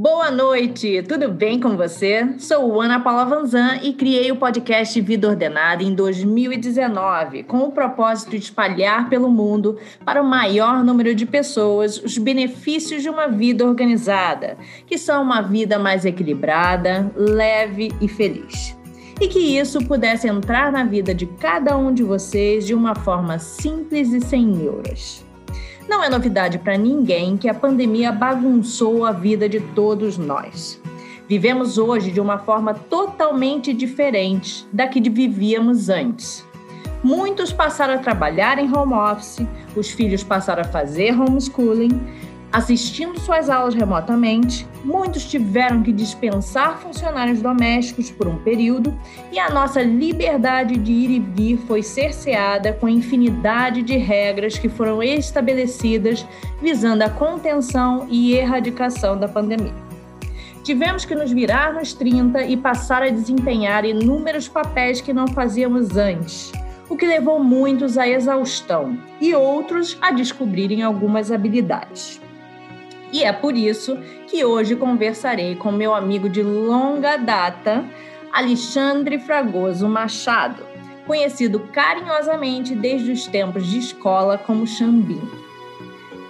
Boa noite, tudo bem com você? Sou Ana Paula Vanzan e criei o podcast Vida Ordenada em 2019, com o propósito de espalhar pelo mundo para o maior número de pessoas os benefícios de uma vida organizada, que são uma vida mais equilibrada, leve e feliz. E que isso pudesse entrar na vida de cada um de vocês de uma forma simples e sem neuras. Não é novidade para ninguém que a pandemia bagunçou a vida de todos nós. Vivemos hoje de uma forma totalmente diferente da que vivíamos antes. Muitos passaram a trabalhar em home office, os filhos passaram a fazer homeschooling, Assistindo suas aulas remotamente, muitos tiveram que dispensar funcionários domésticos por um período e a nossa liberdade de ir e vir foi cerceada com a infinidade de regras que foram estabelecidas visando a contenção e erradicação da pandemia. Tivemos que nos virar nos 30 e passar a desempenhar inúmeros papéis que não fazíamos antes, o que levou muitos à exaustão e outros a descobrirem algumas habilidades. E é por isso que hoje conversarei com meu amigo de longa data, Alexandre Fragoso Machado, conhecido carinhosamente desde os tempos de escola como Xambim.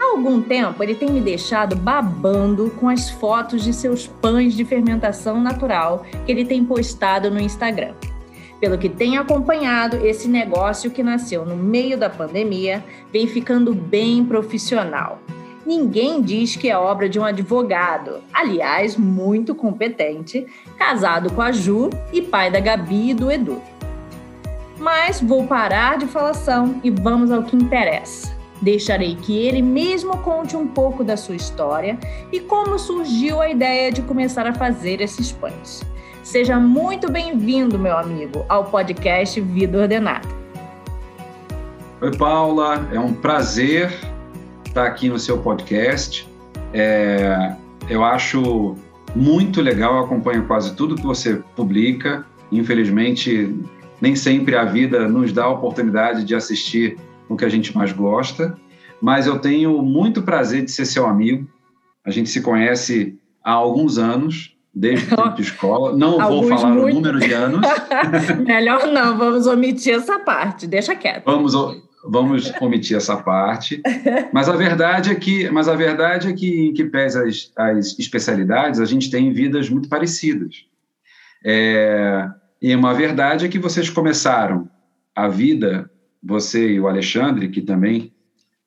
Há algum tempo ele tem me deixado babando com as fotos de seus pães de fermentação natural que ele tem postado no Instagram. Pelo que tenho acompanhado, esse negócio que nasceu no meio da pandemia vem ficando bem profissional Ninguém diz que é obra de um advogado, aliás, muito competente, casado com a Ju e pai da Gabi e do Edu. Mas vou parar de falação e vamos ao que interessa. Deixarei que ele mesmo conte um pouco da sua história e como surgiu a ideia de começar a fazer esses pães. Seja muito bem-vindo, meu amigo, ao podcast Vida Ordenada. Oi, Paula, é um prazer estar aqui no seu podcast. É, eu acho muito legal, acompanho quase tudo que você publica. Infelizmente, nem sempre a vida nos dá a oportunidade de assistir o que a gente mais gosta, mas eu tenho muito prazer de ser seu amigo. A gente se conhece há alguns anos, desde o tempo de escola. Não vou falar muito... o número de anos. Melhor não, vamos omitir essa parte, deixa quieto. Vamos, vamos omitir essa parte. Mas a verdade é que, mas a verdade é que, em que pese as, as especialidades, a gente tem vidas muito parecidas. É, e uma verdade é que vocês começaram a vida, você e o Alexandre, que também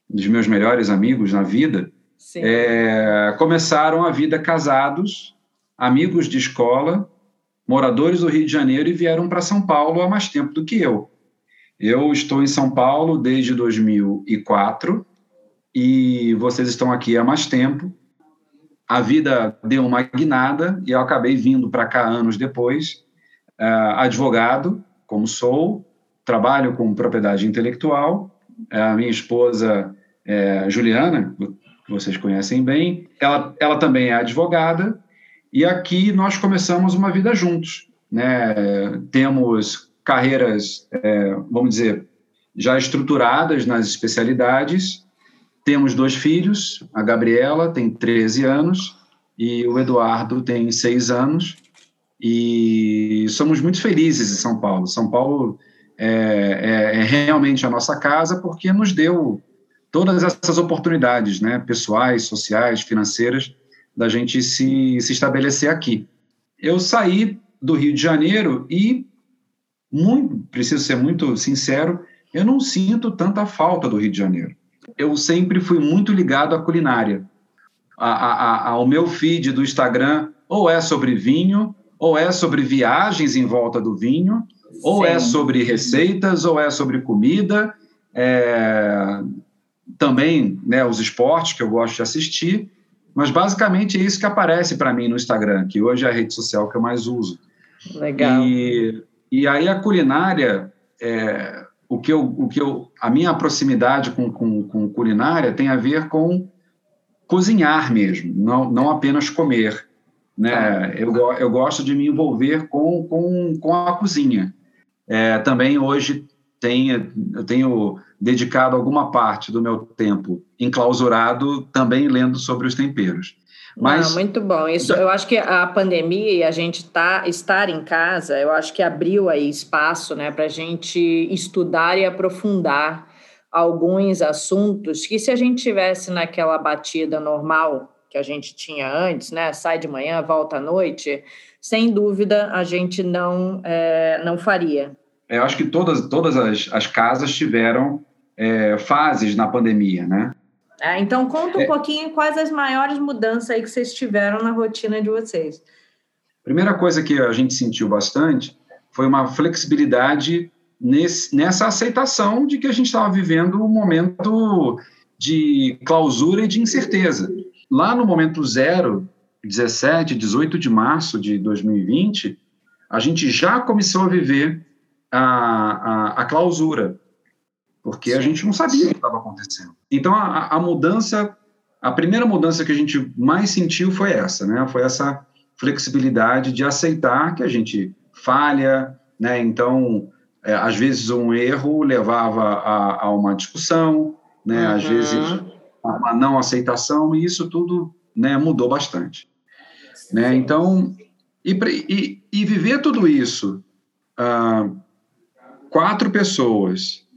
dos meus melhores amigos na vida, é, começaram a vida casados, amigos de escola, moradores do Rio de Janeiro e vieram para São Paulo há mais tempo do que eu. Eu estou em São Paulo desde 2004 e vocês estão aqui há mais tempo. A vida deu uma guinada e eu acabei vindo para cá anos depois, uh, advogado, como sou, trabalho com propriedade intelectual. A minha esposa, é, Juliana, que vocês conhecem bem, ela, ela também é advogada e aqui nós começamos uma vida juntos. Né? Temos carreiras, é, vamos dizer, já estruturadas nas especialidades. Temos dois filhos, a Gabriela tem 13 anos e o Eduardo tem 6 anos. E somos muito felizes em São Paulo. São Paulo é, é, é realmente a nossa casa porque nos deu todas essas oportunidades, né, pessoais, sociais, financeiras, da gente se, se estabelecer aqui. Eu saí do Rio de Janeiro e muito, preciso ser muito sincero, eu não sinto tanta falta do Rio de Janeiro. Eu sempre fui muito ligado à culinária. A, a, ao meu feed do Instagram, ou é sobre vinho, ou é sobre viagens em volta do vinho, ou é sobre receitas, ou é sobre comida. É, também né, os esportes que eu gosto de assistir. Mas basicamente é isso que aparece para mim no Instagram, que hoje é a rede social que eu mais uso. Legal. E e aí a culinária, é, o que eu, o que eu, a minha proximidade com, com, com culinária tem a ver com cozinhar mesmo, não, não apenas comer. Né? Tá. Eu, eu gosto de me envolver com, com, com a cozinha. É, também hoje tenho, eu tenho dedicado alguma parte do meu tempo enclausurado também lendo sobre os temperos. Mas, Não, muito bom. Isso, eu acho que a pandemia e a gente tá, estar em casa, eu acho que abriu aí espaço né, para a gente estudar e aprofundar alguns assuntos que se a gente tivesse naquela batida normal que a gente tinha antes, né, sai de manhã, volta à noite, sem dúvida a gente não, é, não faria. Eu acho que todas, todas as, as casas tiveram é, fases na pandemia, né? É, então, conta um é. pouquinho quais as maiores mudanças aí que vocês tiveram na rotina de vocês. Primeira coisa que a gente sentiu bastante foi uma flexibilidade nesse, nessa aceitação de que a gente estava vivendo um momento de clausura e de incerteza. Lá no momento zero, 17, 18 de março de 2020, a gente já começou a viver a, a, a clausura porque a gente não sabia o que estava acontecendo. Então, a, a, mudança, a primeira mudança que a gente mais sentiu foi essa, né? Foi essa flexibilidade de aceitar que a gente falha, né? Então, é, às vezes um erro levava a, a uma discussão, né? Uhum. Às vezes uma não aceitação e isso tudo, né? Mudou bastante, né? Então, e, e, e viver tudo isso, uh, quatro pessoas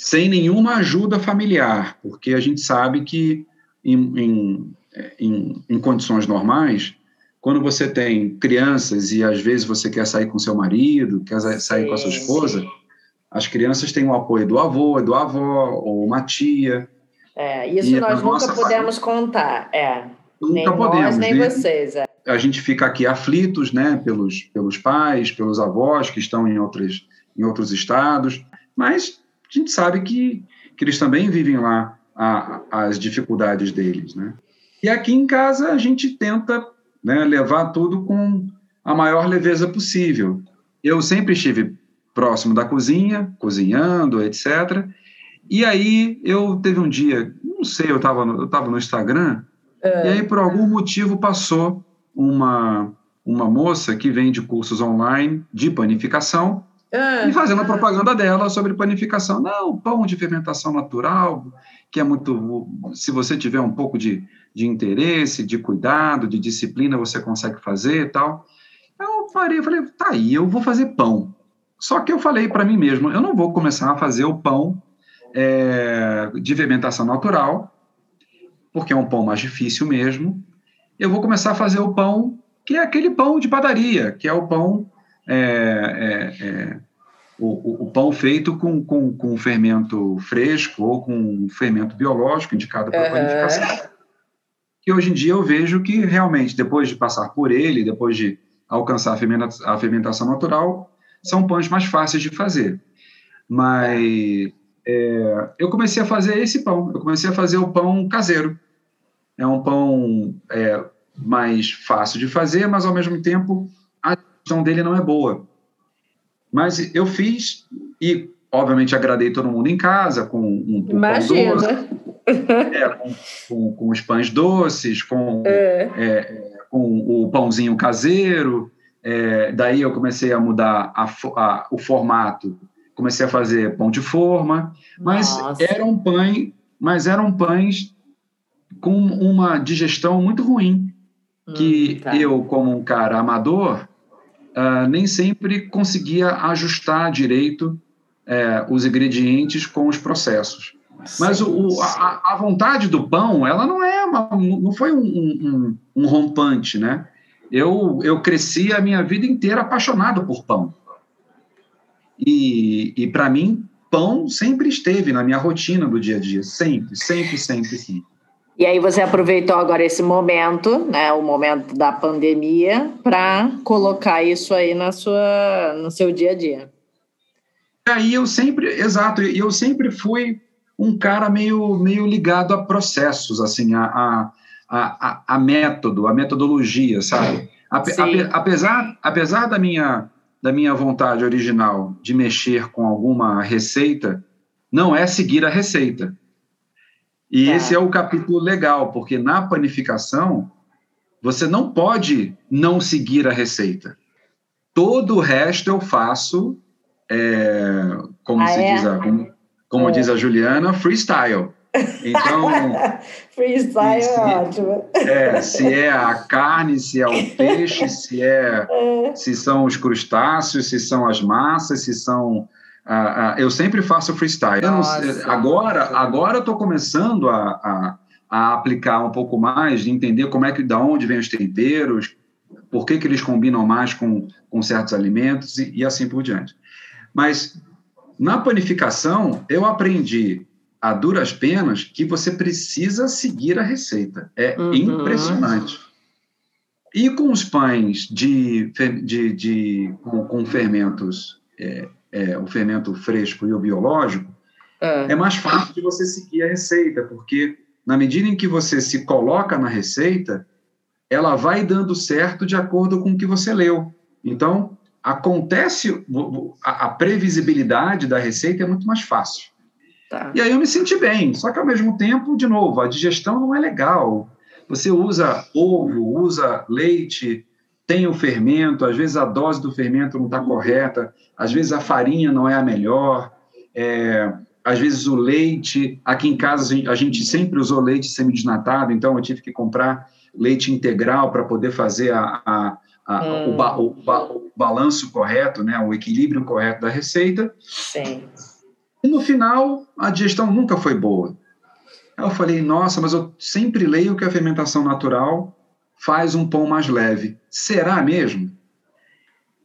sem nenhuma ajuda familiar, porque a gente sabe que em, em, em, em, condições normais, quando você tem crianças e às vezes você quer sair com seu marido, quer sair sim, com a sua esposa, sim. as crianças têm o apoio do avô, do avó, ou uma tia. É, isso nós nunca pudemos família, contar, é. Nunca nem podemos, nós, nem né? vocês. É. A gente fica aqui aflitos, né, pelos, pelos pais, pelos avós que estão em, outros em outros estados, mas a gente sabe que, que eles também vivem lá a, as dificuldades deles, né? E aqui em casa a gente tenta né, levar tudo com a maior leveza possível. Eu sempre estive próximo da cozinha, cozinhando, etc. E aí eu teve um dia, não sei, eu estava no, eu tava no Instagram, é. e aí por algum motivo passou uma, uma moça que vende cursos online de panificação, é. E fazendo a propaganda dela sobre panificação. Não, pão de fermentação natural, que é muito. Se você tiver um pouco de, de interesse, de cuidado, de disciplina, você consegue fazer e tal. Eu parei, falei, tá aí, eu vou fazer pão. Só que eu falei para mim mesmo, eu não vou começar a fazer o pão é, de fermentação natural, porque é um pão mais difícil mesmo. Eu vou começar a fazer o pão que é aquele pão de padaria, que é o pão é, é, é, o, o, pão feito com, com, com fermento fresco ou com fermento biológico indicado para uhum. panificação. Que hoje em dia eu vejo que realmente, depois de passar por ele, depois de alcançar a fermentação, a fermentação natural, são pães mais fáceis de fazer. Mas é, eu comecei a fazer esse pão, eu comecei a fazer o pão caseiro. É um pão é, mais fácil de fazer, mas ao mesmo tempo gestão dele não é boa. Mas eu fiz e, obviamente, agradei todo mundo em casa com um, um pão doce, é, com, com, com, os pães doces, com, é. É, com o pãozinho caseiro. É, daí eu comecei a mudar a, a, o formato, comecei a fazer pão de forma, mas Nossa. eram pães, mas eram pães com uma digestão muito ruim, que hum, tá. eu, como um cara amador, uh, nem sempre conseguia ajustar direito uh, os ingredientes com os processos. Mas o, a, a, vontade do pão, ela não é uma, não foi um, um, um, rompante, né? Eu, eu cresci a minha vida inteira apaixonado por pão. E, e para mim, pão sempre esteve na minha rotina do dia a dia, sempre, sempre, sempre, sempre. E aí você aproveitou agora esse momento, né, o momento da pandemia, para colocar isso aí na sua, no seu dia a dia. Aí eu sempre, exato, eu sempre fui um cara meio, meio ligado a processos, assim, a, a, a, a método, a metodologia, sabe? Ape, ape, apesar, apesar da minha, da minha vontade original de mexer com alguma receita, não é seguir a receita e tá. esse é o capítulo legal, porque na panificação você não pode não seguir a receita. Todo o resto eu faço, é, como, ah, se é? diz a, como, como é. diz a Juliana, freestyle. Então. freestyle é ótimo. É, se é a carne, se é o peixe, se é, é. se são os crustáceos, se são as massas, se são. Eu sempre faço freestyle. Nossa, agora, agora eu estou começando a, a, a, aplicar um pouco mais, de entender como é que, da onde vêm os temperos, por que, que eles combinam mais com, com certos alimentos e, e assim por diante. Mas na panificação, eu aprendi a duras penas que você precisa seguir a receita. É uhum. impressionante. E com os pães de, de, de com, com, fermentos, é, é, o fermento fresco e o biológico, é. é mais fácil de você seguir a receita, porque na medida em que você se coloca na receita, ela vai dando certo de acordo com o que você leu. Então, acontece a, a previsibilidade da receita é muito mais fácil. Tá. E aí eu me senti bem, só que ao mesmo tempo, de novo, a digestão não é legal. Você usa ovo, usa leite, tem o fermento, às vezes a dose do fermento não está correta, às vezes a farinha não é a melhor, é, às vezes o leite. Aqui em casa a gente sempre usou leite semidesnatado, então eu tive que comprar leite integral para poder fazer a, a, a hum. o, ba, o, ba, o, balanço correto, né, o equilíbrio correto da receita. Sim. E no final, a digestão nunca foi boa. Eu falei, nossa, mas eu sempre leio que a fermentação natural faz um pão mais leve. Será mesmo?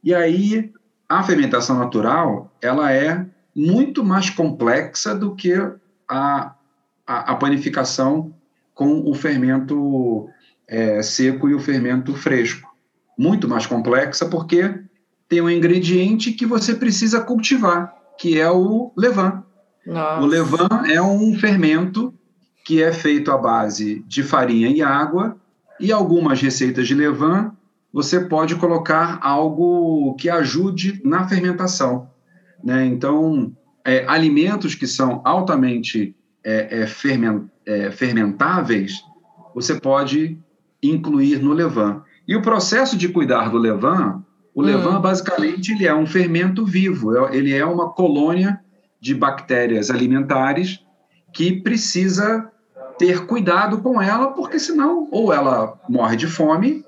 E aí, a fermentação natural, ela é muito mais complexa do que a, a, a panificação com o fermento é, seco e o fermento fresco. Muito mais complexa porque tem um ingrediente que você precisa cultivar que é o levain. Nossa. O levain é um fermento que é feito à base de farinha e água, e algumas receitas de levain você pode colocar algo que ajude na fermentação. Né? Então, é, alimentos que são altamente é, é, ferment, é, fermentáveis, você pode incluir no levain. E o processo de cuidar do levain o levain, hum. basicamente, ele é um fermento vivo, é, ele é uma colônia de bactérias alimentares que precisa ter cuidado com ela, porque senão ou ela morre de fome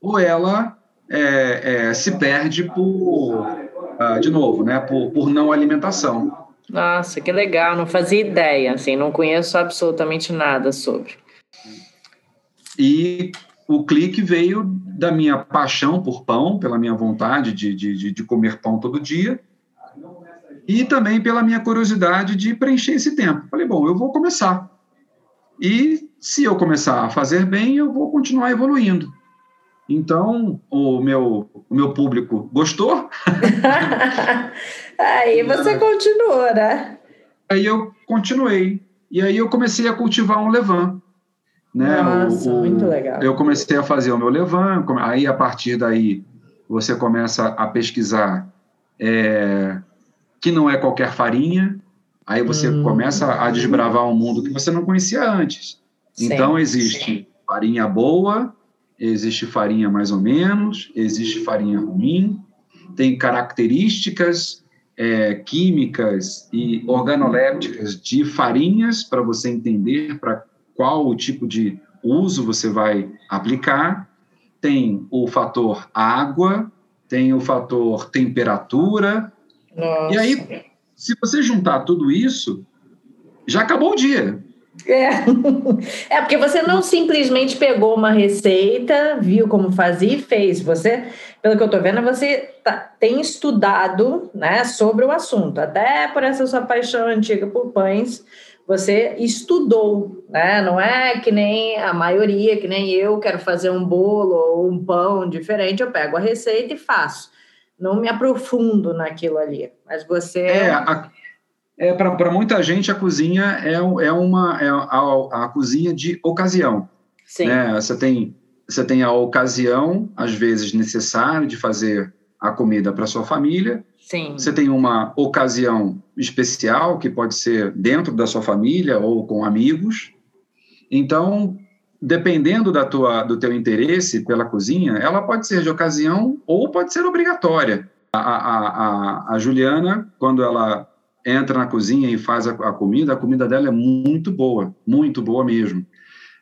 ou ela é, é, se perde por, uh, de novo, né, por, por não alimentação. Nossa, que legal, não fazia ideia, assim, não conheço absolutamente nada sobre. E o clique veio da minha paixão por pão, pela minha vontade de, de, de comer pão todo dia, e também pela minha curiosidade de preencher esse tempo. Falei, bom, eu vou começar. E se eu começar a fazer bem, eu vou continuar evoluindo. Então, o meu, o meu público gostou. aí você continuou, né? Aí eu continuei. E aí eu comecei a cultivar um levan. Né? Nossa, o, muito legal. Eu comecei a fazer o meu levan, aí a partir daí você começa a pesquisar é, que não é qualquer farinha, aí você hum. começa a desbravar um mundo que você não conhecia antes. Sim, então existe sim. farinha boa, existe farinha mais ou menos, existe farinha ruim, tem características é, químicas e organolépticas de farinhas para você entender para qual o tipo de uso você vai aplicar, tem o fator água, tem o fator temperatura. Nossa. E aí, se você juntar tudo isso, já acabou o dia. É. é, porque você não simplesmente pegou uma receita, viu como fazia e fez. Você, pelo que eu estou vendo, você tá, tem estudado né, sobre o assunto, até por essa sua paixão antiga por pães você estudou, né? Não é que nem a maioria, que nem eu quero fazer um bolo ou um pão diferente, eu pego a receita e faço. Não me aprofundo naquilo ali. Mas você. É, a, é para muita gente a cozinha é, é uma é a, a cozinha de ocasião. Sim. Né? Você tem você tem a ocasião às vezes necessária de fazer a comida para sua família Sim. Você tem uma ocasião especial, que pode ser dentro da sua família ou com amigos. Então, dependendo da tua, do teu interesse pela cozinha, ela pode ser de ocasião ou pode ser obrigatória. A, a, a, a Juliana, quando ela entra na cozinha e faz a, a comida, a comida dela é muito boa, muito boa mesmo.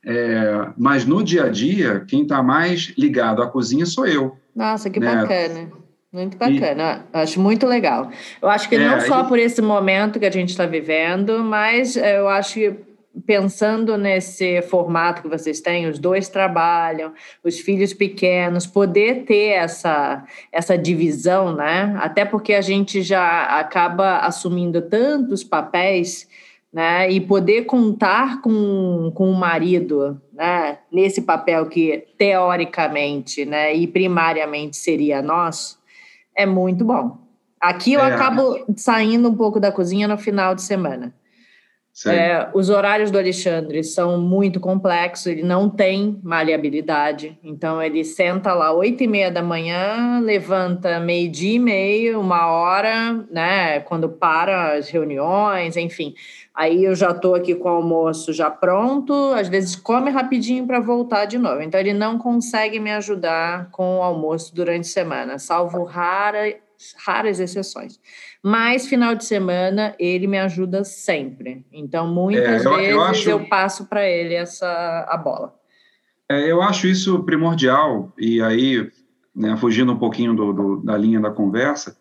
É, mas no dia a dia, quem está mais ligado à cozinha sou eu. Nossa, que né? bacana. Muito bacana, e, acho muito legal. Eu acho que é, não só e... por esse momento que a gente está vivendo, mas eu acho que pensando nesse formato que vocês têm, os dois trabalham, os filhos pequenos, poder ter essa, essa divisão, né? Até porque a gente já acaba assumindo tantos papéis, né? E poder contar com, com o marido, né? Nesse papel que teoricamente, né? E primariamente seria nosso, é muito bom. Aqui eu é. acabo saindo um pouco da cozinha no final de semana. É, os horários do Alexandre são muito complexos, ele não tem maleabilidade, então ele senta lá oito e meia da manhã, levanta meio dia e meio, uma hora, né, quando para as reuniões, enfim. Aí eu já estou aqui com o almoço já pronto, às vezes come rapidinho para voltar de novo. Então ele não consegue me ajudar com o almoço durante a semana, salvo rara, raras exceções. Mas final de semana ele me ajuda sempre. Então muitas é, eu, vezes eu, acho... eu passo para ele essa a bola. É, eu acho isso primordial e aí né, fugindo um pouquinho do, do, da linha da conversa,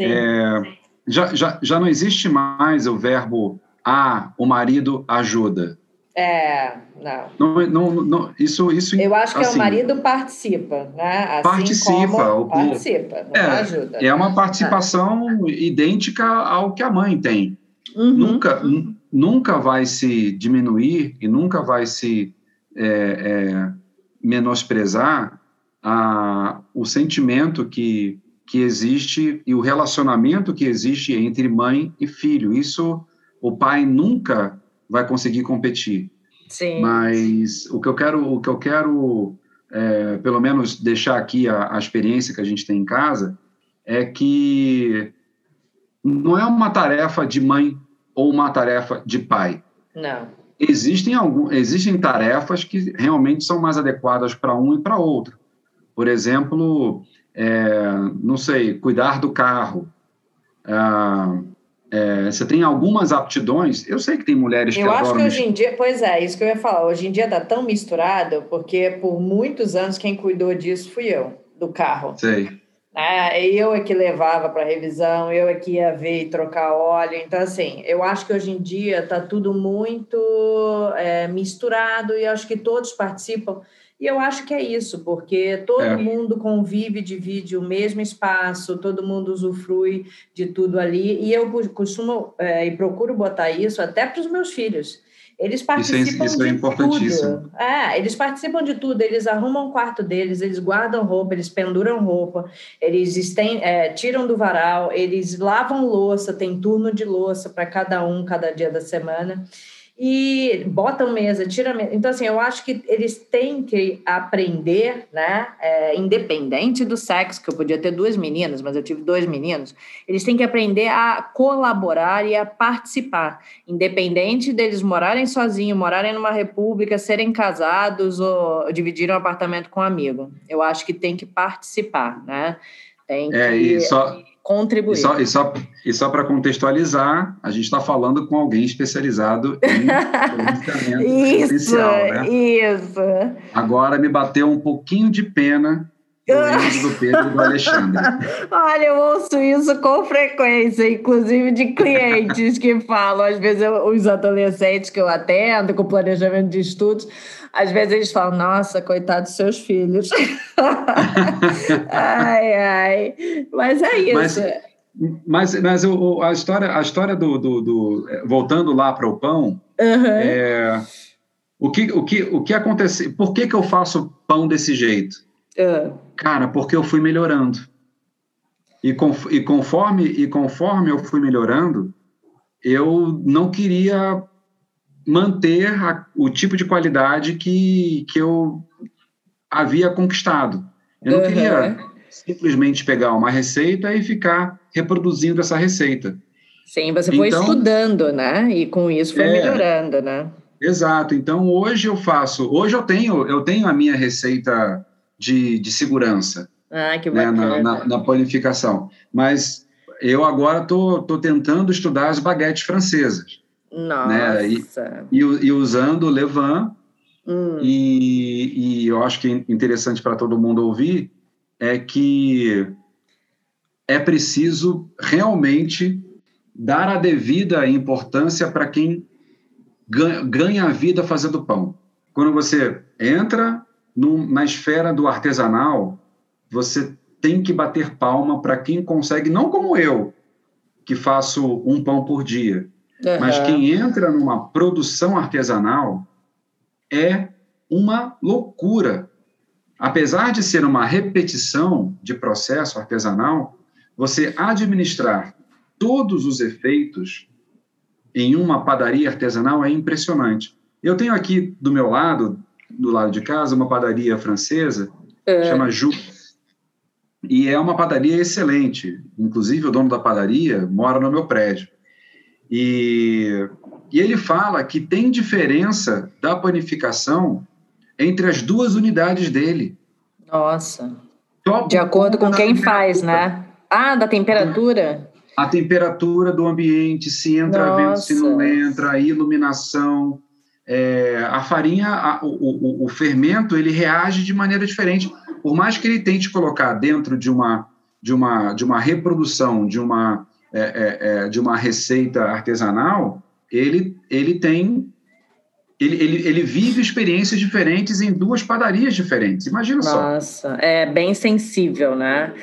é, já, já, já não existe mais o verbo ah, o marido ajuda. É, não. Não, não, não isso, isso. Eu acho que assim, é o marido participa, né? Assim participa, o, participa, é, ajuda. É uma participação ah. idêntica ao que a mãe tem. Uhum. Nunca, nunca vai se diminuir e nunca vai se é, é, menosprezar a, o sentimento que, que existe e o relacionamento que existe entre mãe e filho. Isso o pai nunca vai conseguir competir. Sim. Mas o que eu quero, o que eu quero, é, pelo menos deixar aqui a, a experiência que a gente tem em casa é que não é uma tarefa de mãe ou uma tarefa de pai. Não. Existem algum, existem tarefas que realmente são mais adequadas para um e para outro. Por exemplo, é, não sei, cuidar do carro, ah, é, você tem algumas aptidões. Eu sei que tem mulheres eu que adoram. Acho que hoje em dia, pois é, isso que eu ia falar. Hoje em dia está tão misturado, porque por muitos anos quem cuidou disso fui eu, do carro. Sei. É, eu é que levava para revisão, eu é que ia ver e trocar óleo. Então, assim, eu acho que hoje em dia está tudo muito é, misturado e acho que todos participam. E eu acho que é isso, porque todo é. mundo convive, divide o mesmo espaço, todo mundo usufrui de tudo ali. E eu costumo é, e procuro botar isso até para os meus filhos. Eles participam isso é, isso é de tudo. É, eles participam de tudo. Eles arrumam o quarto deles, eles guardam roupa, eles penduram roupa, eles estem, é, tiram do varal, eles lavam louça, tem turno de louça para cada um, cada dia da semana e botam mesa, tira mesa. Então, assim, eu acho que eles têm que aprender, né? É, independente do sexo, que eu podia ter duas meninas, mas eu tive dois meninos, eles têm que aprender a colaborar e a participar, independente deles morarem sozinhos, morarem numa república, serem casados ou dividirem um apartamento com um amigo. Eu acho que tem que participar, né? Tem é, que... É, e só contribuir. E só, e só, e só para contextualizar, a gente está falando com alguém especializado em isso, né? Isso. Agora me bateu um pouquinho de pena do Pedro e do Alexandre. Olha, eu ouço isso com frequência, inclusive de clientes que falam, às vezes eu, os adolescentes que eu atendo com planejamento de estudos, às vezes eles falam, nossa, coitado dos seus filhos. ai, ai. Mas é isso. Mas, mas, mas o, a história, a história do, do, do voltando lá para o pão, uhum. é, o que, o que, o que aconteceu? Por que, que eu faço pão desse jeito? Uhum. Cara, porque eu fui melhorando. E, e, conforme, e conforme eu fui melhorando, eu não queria manter a, o tipo de qualidade que, que eu havia conquistado. Eu não uhum. queria simplesmente pegar uma receita e ficar reproduzindo essa receita. Sim, você foi então, estudando, né? E com isso foi é, melhorando, né? Exato. Então hoje eu faço, hoje eu tenho, eu tenho a minha receita de, de segurança. Ah, que. Né, na, na, na, planificação. Mas eu agora estou tô, tô tentando estudar as baguetes francesas. Nossa. Né? E, e, e usando o levain, hum. e, e eu acho que é interessante para todo mundo ouvir, é que é preciso realmente dar a devida importância para quem ganha a vida fazendo pão. Quando você entra no, na esfera do artesanal, você tem que bater palma para quem consegue, não como eu, que faço um pão por dia, uhum. mas quem entra numa produção artesanal é uma loucura. Apesar de ser uma repetição de processo artesanal, você administrar todos os efeitos em uma padaria artesanal é impressionante. Eu tenho aqui do meu lado, do lado de casa, uma padaria francesa, é. chama Ju. E é uma padaria excelente. Inclusive, o dono da padaria mora no meu prédio. E, e ele fala que tem diferença da panificação entre as duas unidades dele. Nossa. de acordo com quem faz, né? Ah, da temperatura? A temperatura do ambiente, se entra Nossa. vento, se não entra, a iluminação. É, a farinha, a, o, o, o, fermento, ele reage de maneira diferente. Por mais que ele tente colocar dentro de uma, de uma, de uma reprodução, de uma, é, é, é de uma receita artesanal, ele, ele tem ele, ele, ele vive experiências diferentes em duas padarias diferentes. Imagina Nossa, só. Nossa, é bem sensível, né?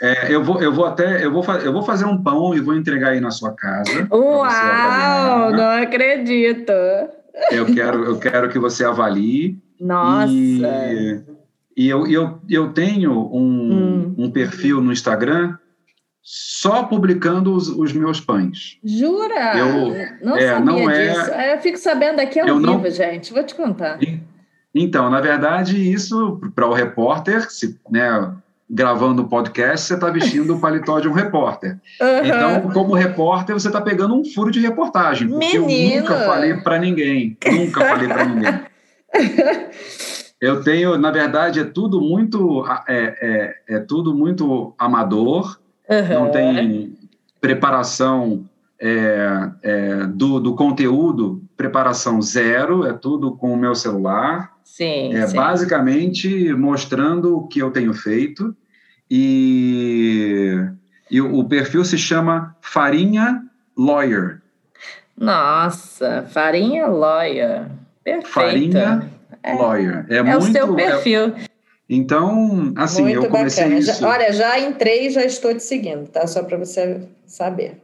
É, eu, vou, eu vou até eu vou, eu vou fazer um pão e vou entregar aí na sua casa. Uau! Não acredito! Eu quero, eu quero que você avalie. Nossa! E, e eu, eu, eu tenho um, hum. um perfil no Instagram só publicando os, os meus pães. Jura? Eu, não é, sabia não é, disso. É, eu fico sabendo aqui ao vivo, não, gente. Vou te contar. Então, na verdade, isso para o repórter, se, né, gravando o podcast, você está vestindo o paletó de um repórter. Uhum. Então, como repórter, você está pegando um furo de reportagem. Porque Menino. eu nunca falei para ninguém. Nunca falei para ninguém. Eu tenho, na verdade, é tudo muito, é, é, é tudo muito amador. Uhum. Não tem preparação é, é, do, do conteúdo, preparação zero. É tudo com o meu celular. Sim, é sim. basicamente mostrando o que eu tenho feito e, e o perfil se chama Farinha Lawyer. Nossa, Farinha Lawyer. Perfeito. Farinha é, Lawyer. É, é muito, o seu é perfil. É, então, assim, muito eu comecei bacana. isso. Já, olha, já entrei e já estou te seguindo, tá? Só para você saber.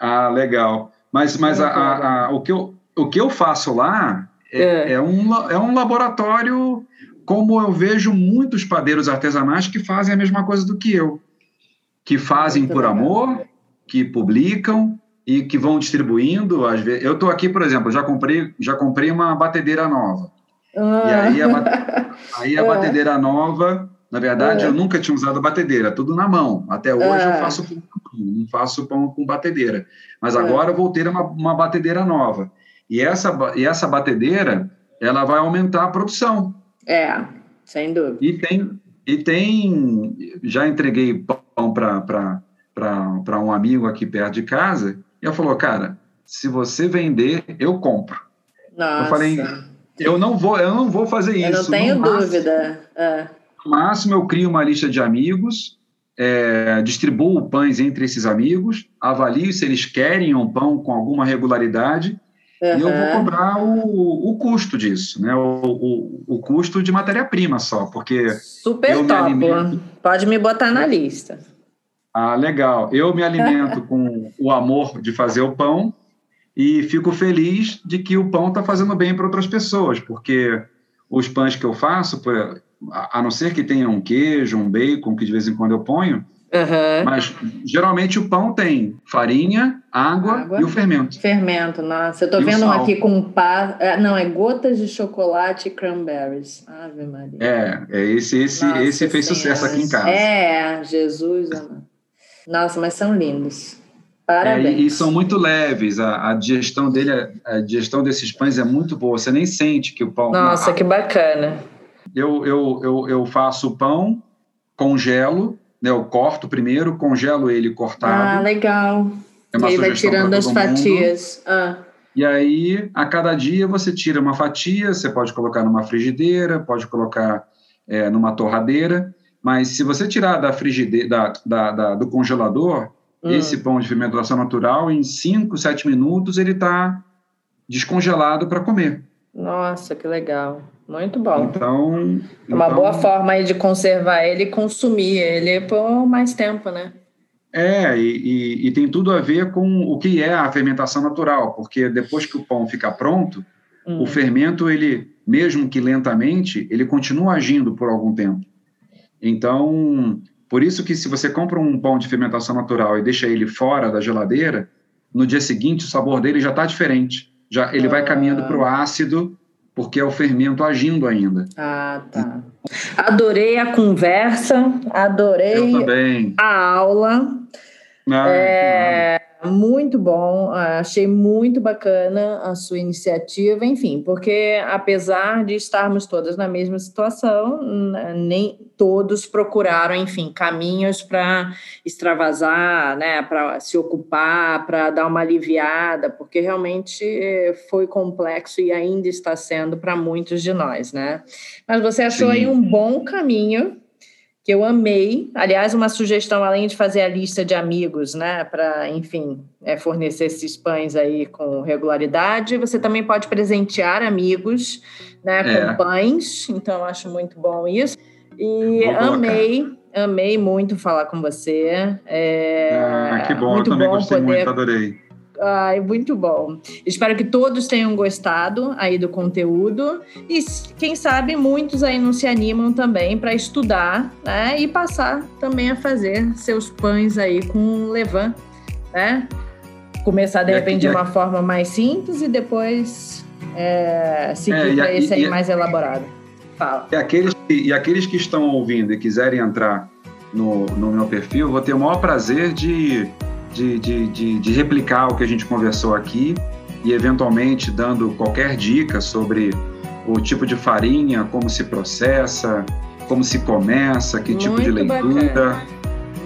Ah, legal. Mas, mas a, a, a, o, que eu, o que eu faço lá é, é. é, um, é um laboratório, como eu vejo muitos padeiros artesanais que fazem a mesma coisa do que eu, que fazem por amor, que publicam e que vão distribuindo. Às vezes, eu estou aqui, por exemplo, já comprei, já comprei uma batedeira nova. Ah. E aí a, aí a ah. batedeira nova, na verdade, ah. eu nunca tinha usado batedeira, tudo na mão. Até hoje eu faço pão, não faço pão com batedeira. Mas agora eu vou ter uma, uma batedeira nova. E essa, e essa batedeira, ela vai aumentar a produção. É, sem dúvida. E tem, e tem já entreguei pão para um amigo aqui perto de casa, e ele falou, cara, se você vender, eu compro. Nossa. Eu falei, eu não vou, eu não vou fazer isso. Eu não tenho no dúvida. Máximo, é. No máximo, eu crio uma lista de amigos, é, distribuo pães entre esses amigos, avalio se eles querem um pão com alguma regularidade Uhum. E eu vou cobrar o, o custo disso, né? O, o, o custo de matéria-prima só, porque. Super top. Me alimento... Pode me botar na lista. Ah, legal. Eu me alimento com o amor de fazer o pão e fico feliz de que o pão está fazendo bem para outras pessoas, porque os pães que eu faço, a não ser que tenha um queijo, um bacon, que de vez em quando eu ponho, Uhum. Mas geralmente o pão tem farinha, água, água, e o fermento. Fermento, nossa. Eu tô e vendo um aqui com pá. É, não, é gotas de chocolate e cranberries. Ave Maria. É, é esse, esse, nossa, esse fez sucesso aqui em casa. É, Jesus. Nossa, mas são lindos. Parabéns. É, e, e, são muito leves. A, a, digestão dele, a digestão desses pães é muito boa. Você nem sente que o pão. Nossa, que bacana. Eu, eu, eu, eu faço o pão, congelo né? Eu corto primeiro, congelo ele cortado. Ah, legal. É uma e aí vai tirando as fatias. Ah. E aí, a cada dia, você tira uma fatia, você pode colocar numa frigideira, pode colocar é, numa torradeira, mas se você tirar da frigideira, da, da, da do congelador, hum. esse pão de fermentação natural, em 5, 7 minutos, ele está descongelado para comer. Nossa, que legal. Muito bom. Então. Uma então, boa forma aí de conservar ele e consumir ele por mais tempo, né? É, e, e, e, tem tudo a ver com o que é a fermentação natural, porque depois que o pão fica pronto, hum. o fermento, ele, mesmo que lentamente, ele continua agindo por algum tempo. Então, por isso que se você compra um pão de fermentação natural e deixa ele fora da geladeira, no dia seguinte o sabor dele já está diferente. Já ele ah. vai caminhando para o ácido, porque é o fermento agindo ainda. Ah, tá. Adorei a conversa, adorei a aula. Ah, é, muito bom, achei muito bacana a sua iniciativa, enfim, porque apesar de estarmos todas na mesma situação, nem todos procuraram, enfim, caminhos para extravasar, né, para se ocupar, para dar uma aliviada, porque realmente foi complexo e ainda está sendo para muitos de nós, né? Mas você achou Sim. aí um bom caminho que eu amei. Aliás, uma sugestão, além de fazer a lista de amigos, né, para, enfim, é, fornecer esses pães aí com regularidade, você também pode presentear amigos, né, com é. pães. Então, acho muito bom isso. E amei, amei muito falar com você. É, ah, que bom, muito eu também bom gostei poder... muito, adorei Ai, muito bom. Espero que todos tenham gostado aí do conteúdo e quem sabe muitos aí não se animam também para estudar, né? E passar também a fazer seus pães aí com levain, né? Começar de repente de uma forma mais simples e depois é, seguir é, para esse aí mais elaborado. Fala. E aqueles, e aqueles que estão ouvindo e quiserem entrar no, no meu perfil, vou ter o maior prazer de de, de, de, de replicar o que a gente conversou aqui e, eventualmente, dando qualquer dica sobre o tipo de farinha, como se processa, como se começa, que tipo de leitura. Bacana.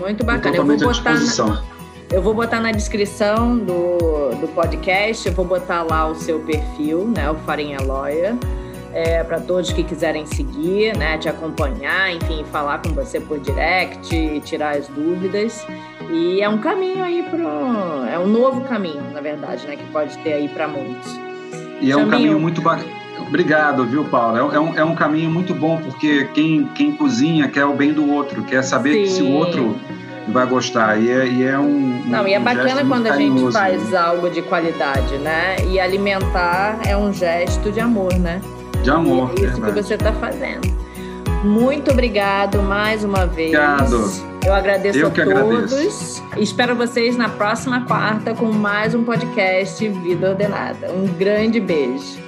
Muito bacana. Eu vou, botar na, eu vou botar na descrição do, do podcast, eu vou botar lá o seu perfil, né? O Farinha Lawyer é, para todos que quiserem seguir, né, te acompanhar, enfim, falar com você por direct, tirar as dúvidas. E é um caminho aí para é um novo caminho, na verdade, né, que pode ter aí para muitos. E é um caminho muito bacana. Obrigado, viu, Paulo? É, é, um, é um caminho muito bom, porque quem, quem cozinha quer o bem do outro, quer saber Sim. que se o outro vai gostar. E é, e é um. Não, um e é bacana quando a gente faz algo de qualidade, né? E alimentar é um gesto de amor, né? De amor. É isso verdade. que você está fazendo. Muito obrigado mais uma vez. Obrigado. Eu agradeço Eu a todos. Agradeço. Espero vocês na próxima quarta com mais um podcast Vida Ordenada. Um grande beijo.